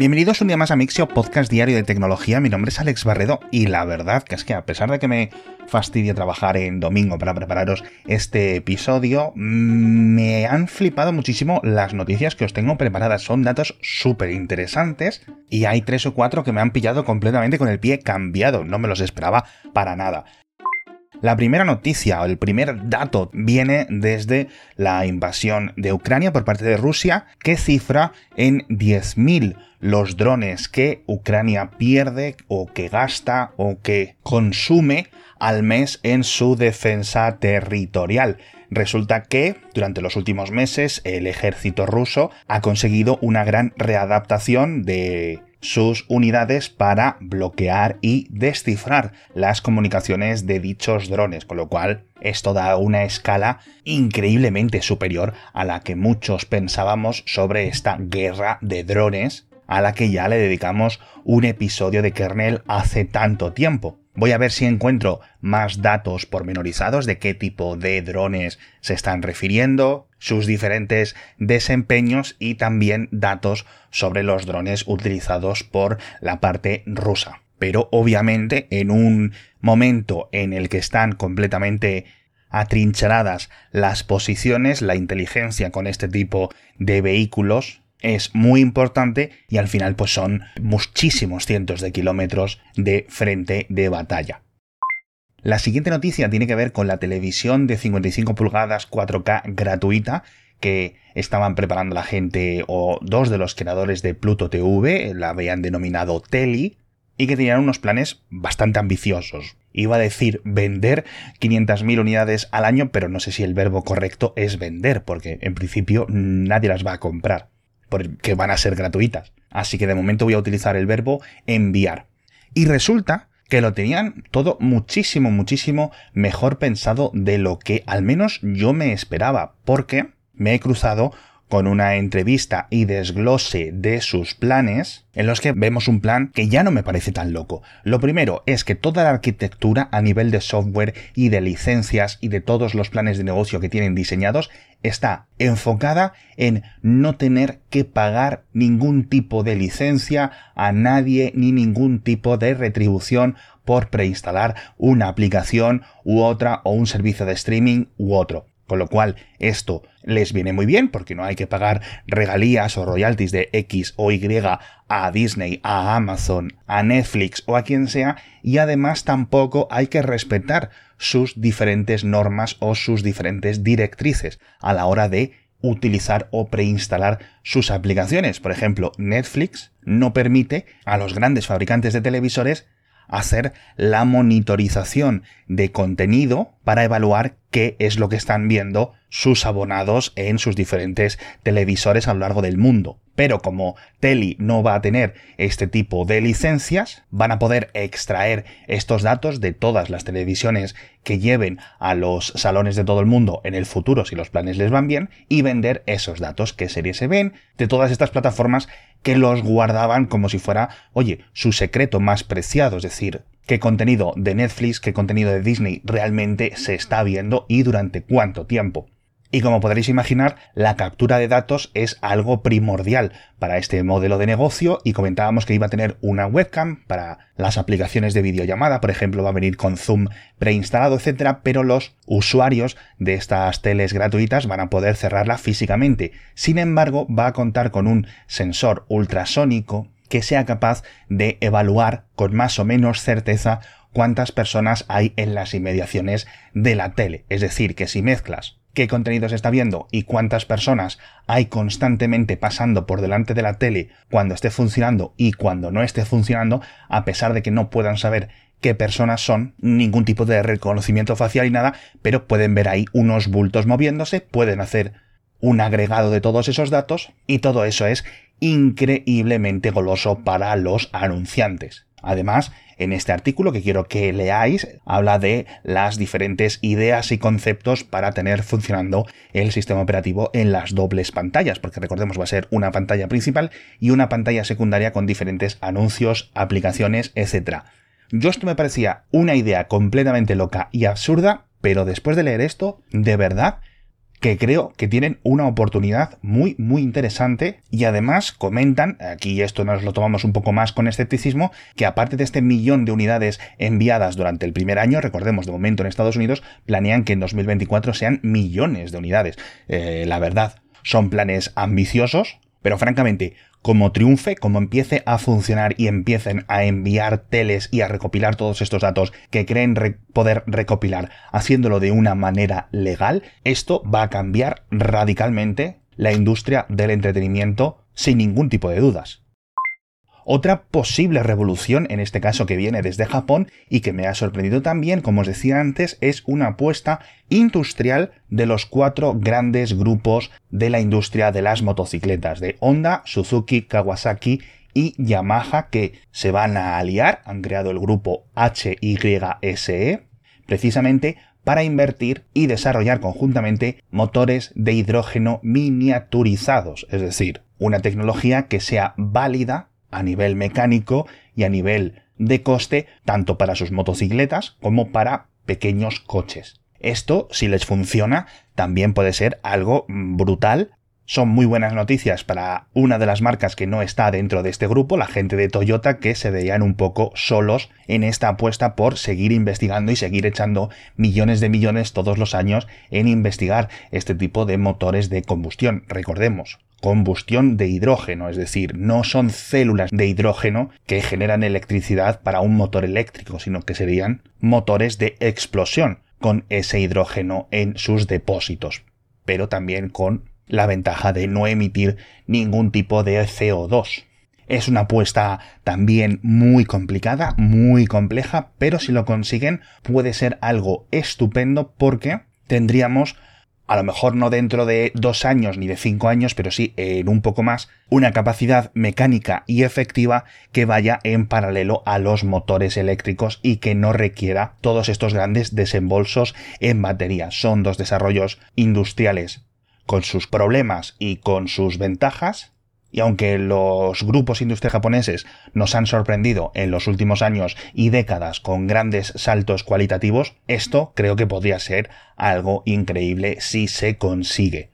Bienvenidos un día más a Mixio, podcast diario de tecnología. Mi nombre es Alex Barredo y la verdad que es que a pesar de que me fastidia trabajar en domingo para prepararos este episodio, me han flipado muchísimo las noticias que os tengo preparadas. Son datos súper interesantes y hay tres o cuatro que me han pillado completamente con el pie cambiado. No me los esperaba para nada. La primera noticia o el primer dato viene desde la invasión de Ucrania por parte de Rusia, que cifra en 10.000 los drones que Ucrania pierde o que gasta o que consume al mes en su defensa territorial. Resulta que durante los últimos meses el ejército ruso ha conseguido una gran readaptación de sus unidades para bloquear y descifrar las comunicaciones de dichos drones, con lo cual esto da una escala increíblemente superior a la que muchos pensábamos sobre esta guerra de drones a la que ya le dedicamos un episodio de kernel hace tanto tiempo. Voy a ver si encuentro más datos pormenorizados de qué tipo de drones se están refiriendo, sus diferentes desempeños y también datos sobre los drones utilizados por la parte rusa. Pero obviamente en un momento en el que están completamente atrincheradas las posiciones, la inteligencia con este tipo de vehículos es muy importante y al final pues son muchísimos cientos de kilómetros de frente de batalla. La siguiente noticia tiene que ver con la televisión de 55 pulgadas 4K gratuita que estaban preparando la gente o dos de los creadores de Pluto TV, la habían denominado Teli, y que tenían unos planes bastante ambiciosos. Iba a decir vender 500.000 unidades al año, pero no sé si el verbo correcto es vender, porque en principio nadie las va a comprar porque van a ser gratuitas. Así que de momento voy a utilizar el verbo enviar. Y resulta que lo tenían todo muchísimo, muchísimo mejor pensado de lo que al menos yo me esperaba, porque me he cruzado con una entrevista y desglose de sus planes, en los que vemos un plan que ya no me parece tan loco. Lo primero es que toda la arquitectura a nivel de software y de licencias y de todos los planes de negocio que tienen diseñados está enfocada en no tener que pagar ningún tipo de licencia a nadie ni ningún tipo de retribución por preinstalar una aplicación u otra o un servicio de streaming u otro. Con lo cual, esto les viene muy bien porque no hay que pagar regalías o royalties de X o Y a Disney, a Amazon, a Netflix o a quien sea y además tampoco hay que respetar sus diferentes normas o sus diferentes directrices a la hora de utilizar o preinstalar sus aplicaciones. Por ejemplo, Netflix no permite a los grandes fabricantes de televisores hacer la monitorización de contenido para evaluar qué es lo que están viendo sus abonados en sus diferentes televisores a lo largo del mundo. Pero como Teli no va a tener este tipo de licencias, van a poder extraer estos datos de todas las televisiones que lleven a los salones de todo el mundo en el futuro si los planes les van bien y vender esos datos que series se ven de todas estas plataformas que los guardaban como si fuera, oye, su secreto más preciado, es decir, qué contenido de Netflix, qué contenido de Disney realmente se está viendo y durante cuánto tiempo. Y como podréis imaginar, la captura de datos es algo primordial para este modelo de negocio y comentábamos que iba a tener una webcam para las aplicaciones de videollamada, por ejemplo, va a venir con Zoom preinstalado, etcétera, pero los usuarios de estas teles gratuitas van a poder cerrarla físicamente. Sin embargo, va a contar con un sensor ultrasónico que sea capaz de evaluar con más o menos certeza cuántas personas hay en las inmediaciones de la tele. Es decir, que si mezclas qué contenido se está viendo y cuántas personas hay constantemente pasando por delante de la tele cuando esté funcionando y cuando no esté funcionando, a pesar de que no puedan saber qué personas son, ningún tipo de reconocimiento facial y nada, pero pueden ver ahí unos bultos moviéndose, pueden hacer un agregado de todos esos datos y todo eso es increíblemente goloso para los anunciantes. Además, en este artículo que quiero que leáis, habla de las diferentes ideas y conceptos para tener funcionando el sistema operativo en las dobles pantallas, porque recordemos va a ser una pantalla principal y una pantalla secundaria con diferentes anuncios, aplicaciones, etc. Yo esto me parecía una idea completamente loca y absurda, pero después de leer esto, de verdad que creo que tienen una oportunidad muy, muy interesante y además comentan, aquí esto nos lo tomamos un poco más con escepticismo, que aparte de este millón de unidades enviadas durante el primer año, recordemos de momento en Estados Unidos, planean que en 2024 sean millones de unidades. Eh, la verdad, son planes ambiciosos, pero francamente, como triunfe, como empiece a funcionar y empiecen a enviar teles y a recopilar todos estos datos que creen poder recopilar haciéndolo de una manera legal, esto va a cambiar radicalmente la industria del entretenimiento sin ningún tipo de dudas. Otra posible revolución, en este caso que viene desde Japón y que me ha sorprendido también, como os decía antes, es una apuesta industrial de los cuatro grandes grupos de la industria de las motocicletas, de Honda, Suzuki, Kawasaki y Yamaha, que se van a aliar, han creado el grupo HYSE, precisamente para invertir y desarrollar conjuntamente motores de hidrógeno miniaturizados, es decir, una tecnología que sea válida a nivel mecánico y a nivel de coste tanto para sus motocicletas como para pequeños coches. Esto, si les funciona, también puede ser algo brutal. Son muy buenas noticias para una de las marcas que no está dentro de este grupo, la gente de Toyota, que se veían un poco solos en esta apuesta por seguir investigando y seguir echando millones de millones todos los años en investigar este tipo de motores de combustión. Recordemos, combustión de hidrógeno, es decir, no son células de hidrógeno que generan electricidad para un motor eléctrico, sino que serían motores de explosión con ese hidrógeno en sus depósitos, pero también con la ventaja de no emitir ningún tipo de CO2. Es una apuesta también muy complicada, muy compleja, pero si lo consiguen puede ser algo estupendo porque tendríamos a lo mejor no dentro de dos años ni de cinco años, pero sí en un poco más, una capacidad mecánica y efectiva que vaya en paralelo a los motores eléctricos y que no requiera todos estos grandes desembolsos en batería. Son dos desarrollos industriales con sus problemas y con sus ventajas, y aunque los grupos industriales japoneses nos han sorprendido en los últimos años y décadas con grandes saltos cualitativos, esto creo que podría ser algo increíble si se consigue.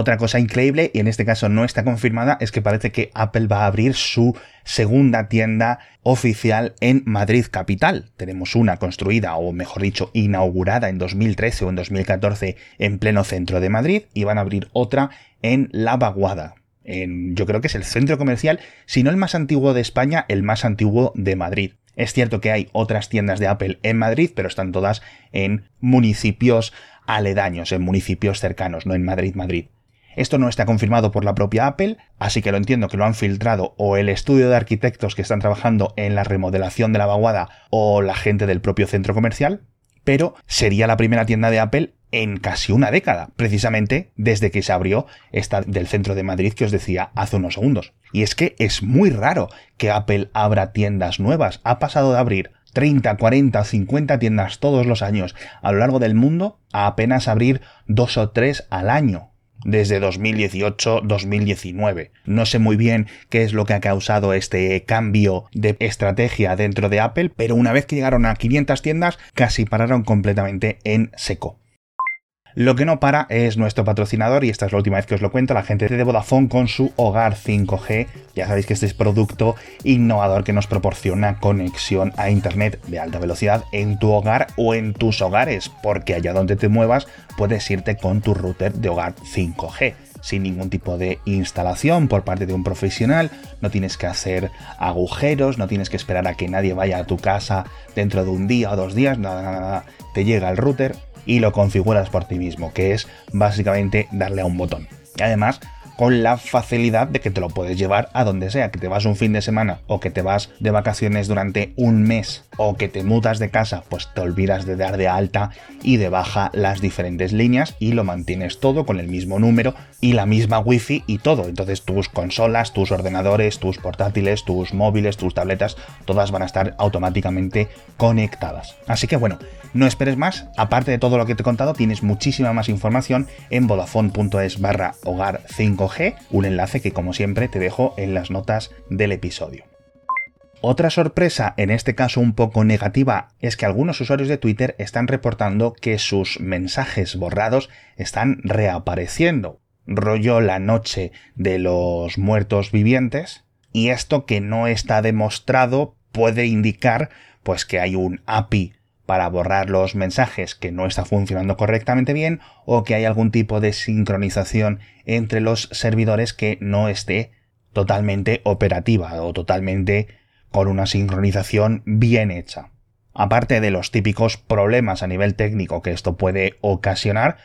Otra cosa increíble, y en este caso no está confirmada, es que parece que Apple va a abrir su segunda tienda oficial en Madrid capital. Tenemos una construida, o mejor dicho, inaugurada en 2013 o en 2014 en pleno centro de Madrid, y van a abrir otra en La Vaguada, yo creo que es el centro comercial, si no el más antiguo de España, el más antiguo de Madrid. Es cierto que hay otras tiendas de Apple en Madrid, pero están todas en municipios aledaños, en municipios cercanos, no en Madrid, Madrid. Esto no está confirmado por la propia Apple, así que lo entiendo que lo han filtrado o el estudio de arquitectos que están trabajando en la remodelación de la vaguada o la gente del propio centro comercial, pero sería la primera tienda de Apple en casi una década, precisamente desde que se abrió esta del centro de Madrid que os decía hace unos segundos. Y es que es muy raro que Apple abra tiendas nuevas. Ha pasado de abrir 30, 40, 50 tiendas todos los años a lo largo del mundo a apenas abrir dos o tres al año desde 2018-2019. No sé muy bien qué es lo que ha causado este cambio de estrategia dentro de Apple, pero una vez que llegaron a 500 tiendas casi pararon completamente en seco. Lo que no para es nuestro patrocinador, y esta es la última vez que os lo cuento, la gente de Vodafone con su hogar 5G. Ya sabéis que este es producto innovador que nos proporciona conexión a Internet de alta velocidad en tu hogar o en tus hogares, porque allá donde te muevas puedes irte con tu router de hogar 5G sin ningún tipo de instalación por parte de un profesional, no tienes que hacer agujeros, no tienes que esperar a que nadie vaya a tu casa dentro de un día o dos días, nada, nada, nada. te llega el router y lo configuras por ti mismo, que es básicamente darle a un botón. Y además, con la facilidad de que te lo puedes llevar a donde sea, que te vas un fin de semana o que te vas de vacaciones durante un mes o que te mudas de casa, pues te olvidas de dar de alta y de baja las diferentes líneas y lo mantienes todo con el mismo número y la misma wifi y todo. Entonces tus consolas, tus ordenadores, tus portátiles, tus móviles, tus tabletas, todas van a estar automáticamente conectadas. Así que bueno, no esperes más, aparte de todo lo que te he contado, tienes muchísima más información en vodafone.es barra hogar 5 un enlace que como siempre te dejo en las notas del episodio. Otra sorpresa, en este caso un poco negativa, es que algunos usuarios de Twitter están reportando que sus mensajes borrados están reapareciendo. Rollo la noche de los muertos vivientes. Y esto que no está demostrado puede indicar pues que hay un API para borrar los mensajes que no está funcionando correctamente bien o que hay algún tipo de sincronización entre los servidores que no esté totalmente operativa o totalmente con una sincronización bien hecha. Aparte de los típicos problemas a nivel técnico que esto puede ocasionar,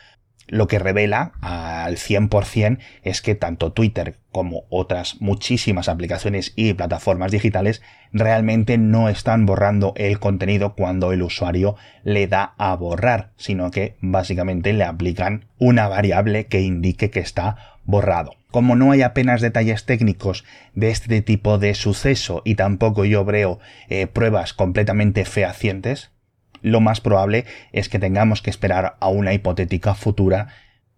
lo que revela al 100% es que tanto Twitter como otras muchísimas aplicaciones y plataformas digitales realmente no están borrando el contenido cuando el usuario le da a borrar, sino que básicamente le aplican una variable que indique que está borrado. Como no hay apenas detalles técnicos de este tipo de suceso y tampoco yo veo eh, pruebas completamente fehacientes, lo más probable es que tengamos que esperar a una hipotética futura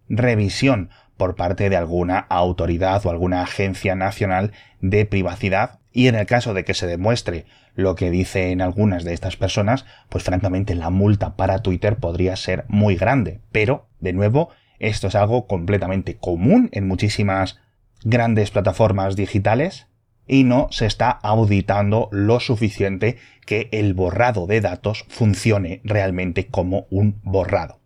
revisión por parte de alguna autoridad o alguna agencia nacional de privacidad y en el caso de que se demuestre lo que dicen algunas de estas personas, pues francamente la multa para Twitter podría ser muy grande. Pero, de nuevo, esto es algo completamente común en muchísimas grandes plataformas digitales y no se está auditando lo suficiente que el borrado de datos funcione realmente como un borrado.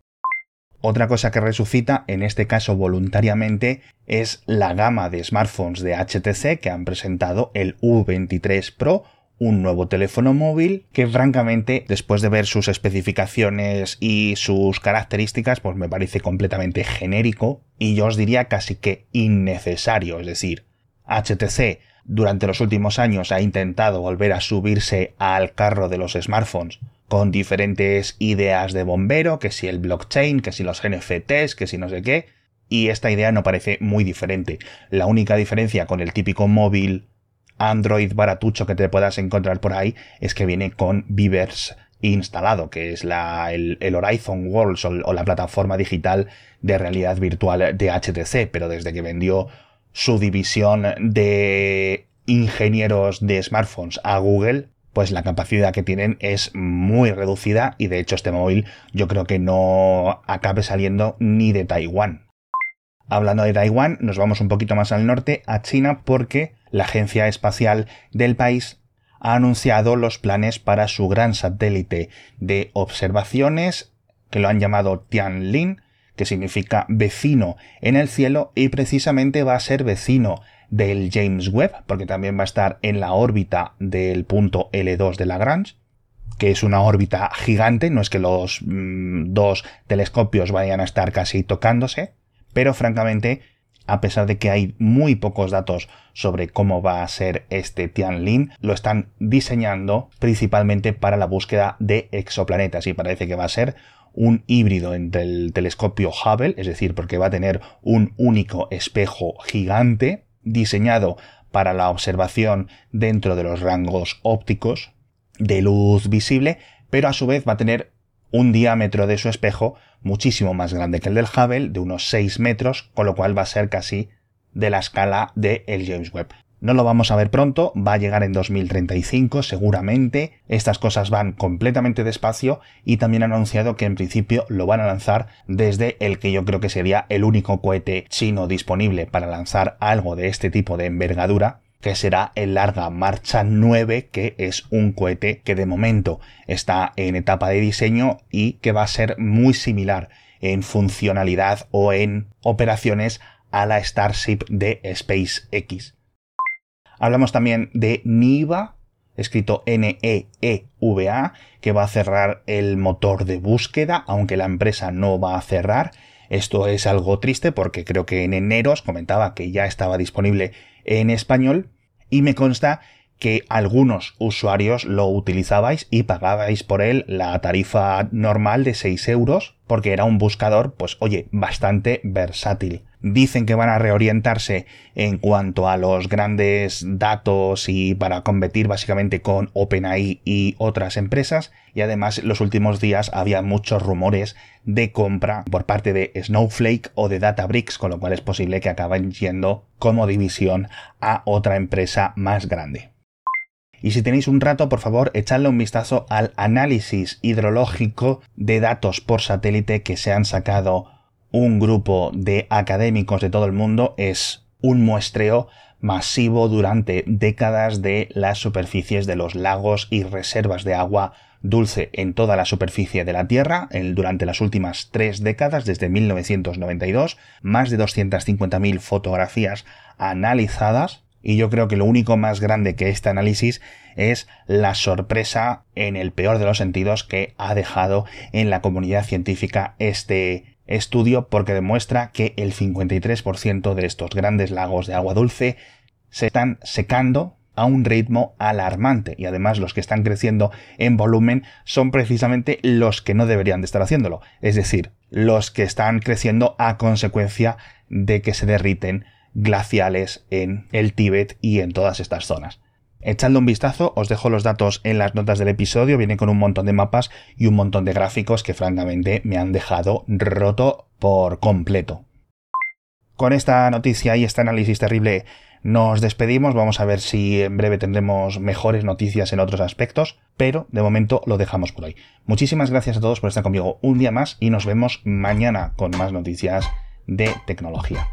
Otra cosa que resucita, en este caso voluntariamente, es la gama de smartphones de HTC que han presentado el U23 Pro, un nuevo teléfono móvil que francamente, después de ver sus especificaciones y sus características, pues me parece completamente genérico y yo os diría casi que innecesario. Es decir, HTC durante los últimos años ha intentado volver a subirse al carro de los smartphones con diferentes ideas de bombero, que si el blockchain, que si los NFTs, que si no sé qué, y esta idea no parece muy diferente. La única diferencia con el típico móvil Android baratucho que te puedas encontrar por ahí es que viene con Vivers instalado, que es el, Horizon Worlds o la plataforma digital de realidad virtual de HTC, pero desde que vendió su división de ingenieros de smartphones a Google, pues la capacidad que tienen es muy reducida y de hecho este móvil yo creo que no acabe saliendo ni de Taiwán. Hablando de Taiwán, nos vamos un poquito más al norte, a China, porque la Agencia Espacial del país ha anunciado los planes para su gran satélite de observaciones, que lo han llamado Tianlin, que significa vecino en el cielo y precisamente va a ser vecino del James Webb, porque también va a estar en la órbita del punto L2 de Lagrange, que es una órbita gigante, no es que los mm, dos telescopios vayan a estar casi tocándose, pero francamente, a pesar de que hay muy pocos datos sobre cómo va a ser este Tianlin, lo están diseñando principalmente para la búsqueda de exoplanetas y parece que va a ser un híbrido entre el telescopio Hubble, es decir, porque va a tener un único espejo gigante diseñado para la observación dentro de los rangos ópticos de luz visible, pero a su vez va a tener un diámetro de su espejo muchísimo más grande que el del Hubble, de unos 6 metros, con lo cual va a ser casi de la escala del el James Webb. No lo vamos a ver pronto, va a llegar en 2035 seguramente. Estas cosas van completamente despacio y también han anunciado que en principio lo van a lanzar desde el que yo creo que sería el único cohete chino disponible para lanzar algo de este tipo de envergadura, que será el Larga Marcha 9, que es un cohete que de momento está en etapa de diseño y que va a ser muy similar en funcionalidad o en operaciones a la Starship de SpaceX. Hablamos también de Niva, escrito N-E-E-V-A, que va a cerrar el motor de búsqueda, aunque la empresa no va a cerrar. Esto es algo triste porque creo que en enero os comentaba que ya estaba disponible en español y me consta que algunos usuarios lo utilizabais y pagabais por él la tarifa normal de 6 euros porque era un buscador, pues oye, bastante versátil dicen que van a reorientarse en cuanto a los grandes datos y para competir básicamente con OpenAI y otras empresas y además los últimos días había muchos rumores de compra por parte de Snowflake o de Databricks con lo cual es posible que acaben yendo como división a otra empresa más grande. Y si tenéis un rato, por favor, echadle un vistazo al análisis hidrológico de datos por satélite que se han sacado un grupo de académicos de todo el mundo. Es un muestreo masivo durante décadas de las superficies de los lagos y reservas de agua dulce en toda la superficie de la Tierra durante las últimas tres décadas, desde 1992, más de 250.000 fotografías analizadas y yo creo que lo único más grande que este análisis es la sorpresa, en el peor de los sentidos, que ha dejado en la comunidad científica este estudio porque demuestra que el 53% de estos grandes lagos de agua dulce se están secando a un ritmo alarmante y además los que están creciendo en volumen son precisamente los que no deberían de estar haciéndolo, es decir, los que están creciendo a consecuencia de que se derriten glaciales en el Tíbet y en todas estas zonas. Echadle un vistazo, os dejo los datos en las notas del episodio, viene con un montón de mapas y un montón de gráficos que francamente me han dejado roto por completo. Con esta noticia y este análisis terrible nos despedimos, vamos a ver si en breve tendremos mejores noticias en otros aspectos, pero de momento lo dejamos por hoy. Muchísimas gracias a todos por estar conmigo un día más y nos vemos mañana con más noticias de tecnología.